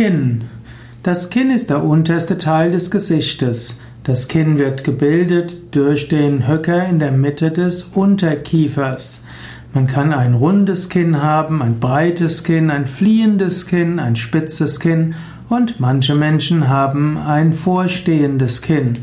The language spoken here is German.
Kinn. Das Kinn ist der unterste Teil des Gesichtes. Das Kinn wird gebildet durch den Höcker in der Mitte des Unterkiefers. Man kann ein rundes Kinn haben, ein breites Kinn, ein fliehendes Kinn, ein spitzes Kinn und manche Menschen haben ein vorstehendes Kinn.